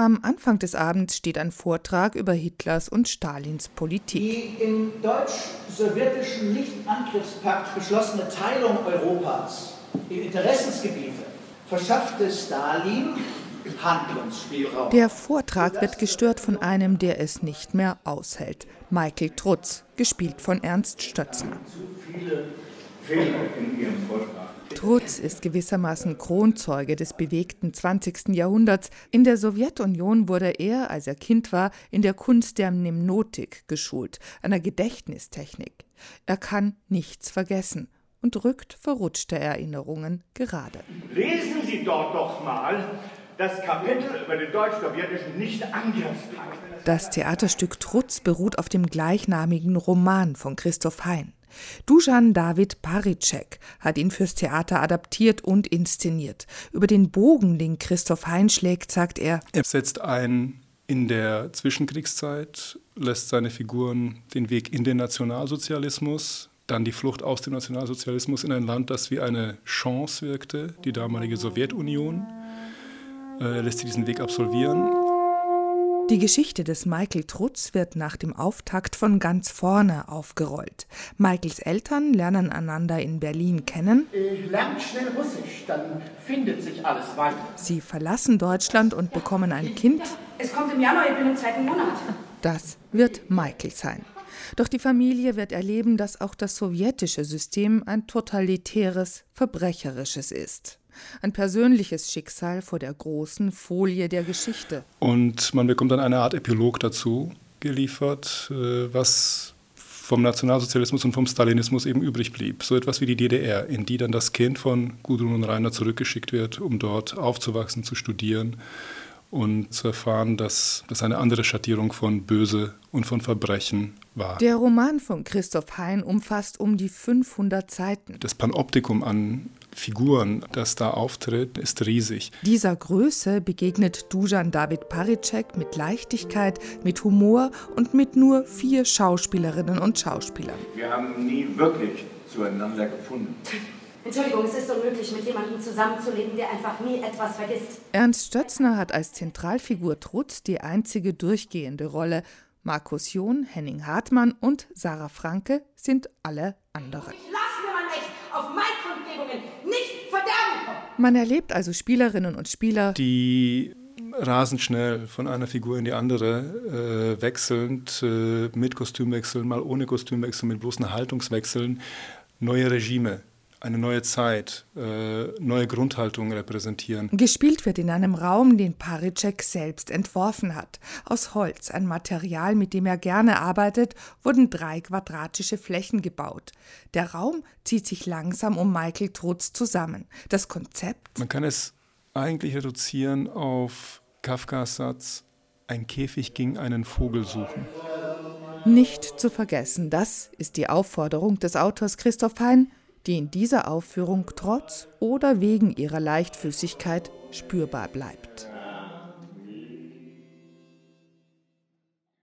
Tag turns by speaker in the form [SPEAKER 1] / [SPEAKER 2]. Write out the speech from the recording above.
[SPEAKER 1] Am Anfang des Abends steht ein Vortrag über Hitlers und Stalins Politik.
[SPEAKER 2] Die im deutsch-sowjetischen Nichtangriffspakt beschlossene Teilung Europas in Interessensgebiete verschaffte Stalin Handlungsspielraum.
[SPEAKER 1] Der Vortrag wird gestört von einem, der es nicht mehr aushält. Michael Trutz, gespielt von Ernst Stötzner. Zu viele Fehler in Ihrem Vortrag. Trutz ist gewissermaßen Kronzeuge des bewegten 20. Jahrhunderts. In der Sowjetunion wurde er, als er Kind war, in der Kunst der Mnemnotik geschult, einer Gedächtnistechnik. Er kann nichts vergessen und rückt verrutschte Erinnerungen gerade.
[SPEAKER 3] Lesen Sie dort doch mal das Kapitel über den deutsch-sowjetischen Nicht-Angriffspakt.
[SPEAKER 1] Das Theaterstück Trutz beruht auf dem gleichnamigen Roman von Christoph Hein. Dusan David Paricek hat ihn fürs Theater adaptiert und inszeniert. Über den Bogen, den Christoph Hein schlägt, sagt er:
[SPEAKER 4] Er setzt ein in der Zwischenkriegszeit, lässt seine Figuren den Weg in den Nationalsozialismus, dann die Flucht aus dem Nationalsozialismus in ein Land, das wie eine Chance wirkte, die damalige Sowjetunion. Er äh, lässt sie diesen Weg absolvieren
[SPEAKER 1] die Geschichte des Michael Trutz wird nach dem Auftakt von ganz vorne aufgerollt. Michaels Eltern lernen einander in Berlin kennen.
[SPEAKER 2] Lernt schnell Russisch, dann findet sich alles weiter.
[SPEAKER 1] Sie verlassen Deutschland und bekommen ein Kind.
[SPEAKER 5] Es kommt im Januar, ich bin im zweiten Monat.
[SPEAKER 1] Das wird Michael sein. Doch die Familie wird erleben, dass auch das sowjetische System ein totalitäres, verbrecherisches ist. Ein persönliches Schicksal vor der großen Folie der Geschichte.
[SPEAKER 4] Und man bekommt dann eine Art Epilog dazu geliefert, äh, was vom Nationalsozialismus und vom Stalinismus eben übrig blieb. So etwas wie die DDR, in die dann das Kind von Gudrun und Rainer zurückgeschickt wird, um dort aufzuwachsen, zu studieren und zu erfahren, dass das eine andere Schattierung von Böse und von Verbrechen war.
[SPEAKER 1] Der Roman von Christoph Hein umfasst um die 500 Seiten.
[SPEAKER 4] Das Panoptikum an Figuren, das da auftritt, ist riesig.
[SPEAKER 1] Dieser Größe begegnet Dujan David Paricek mit Leichtigkeit, mit Humor und mit nur vier Schauspielerinnen und Schauspielern.
[SPEAKER 3] Wir haben nie wirklich zueinander gefunden.
[SPEAKER 5] Entschuldigung, es ist unmöglich, mit jemandem zusammenzuleben, der einfach nie etwas vergisst.
[SPEAKER 1] Ernst Stötzner hat als Zentralfigur Trutz die einzige durchgehende Rolle. Markus John, Henning Hartmann und Sarah Franke sind alle andere.
[SPEAKER 5] Ich lass mir mein Recht auf Grundgebungen nicht verderben.
[SPEAKER 1] Man erlebt also Spielerinnen und Spieler,
[SPEAKER 4] die rasend schnell von einer Figur in die andere äh, wechselnd, äh, mit Kostümwechseln, mal ohne Kostümwechsel, mit bloßen Haltungswechseln, neue Regime eine neue Zeit, äh, neue Grundhaltungen repräsentieren.
[SPEAKER 1] Gespielt wird in einem Raum, den Paricek selbst entworfen hat. Aus Holz, ein Material, mit dem er gerne arbeitet, wurden drei quadratische Flächen gebaut. Der Raum zieht sich langsam um Michael Trutz zusammen. Das Konzept?
[SPEAKER 4] Man kann es eigentlich reduzieren auf Kafkas Satz, ein Käfig ging einen Vogel suchen.
[SPEAKER 1] Nicht zu vergessen, das ist die Aufforderung des Autors Christoph Hein, die in dieser Aufführung trotz oder wegen ihrer Leichtfüßigkeit spürbar bleibt.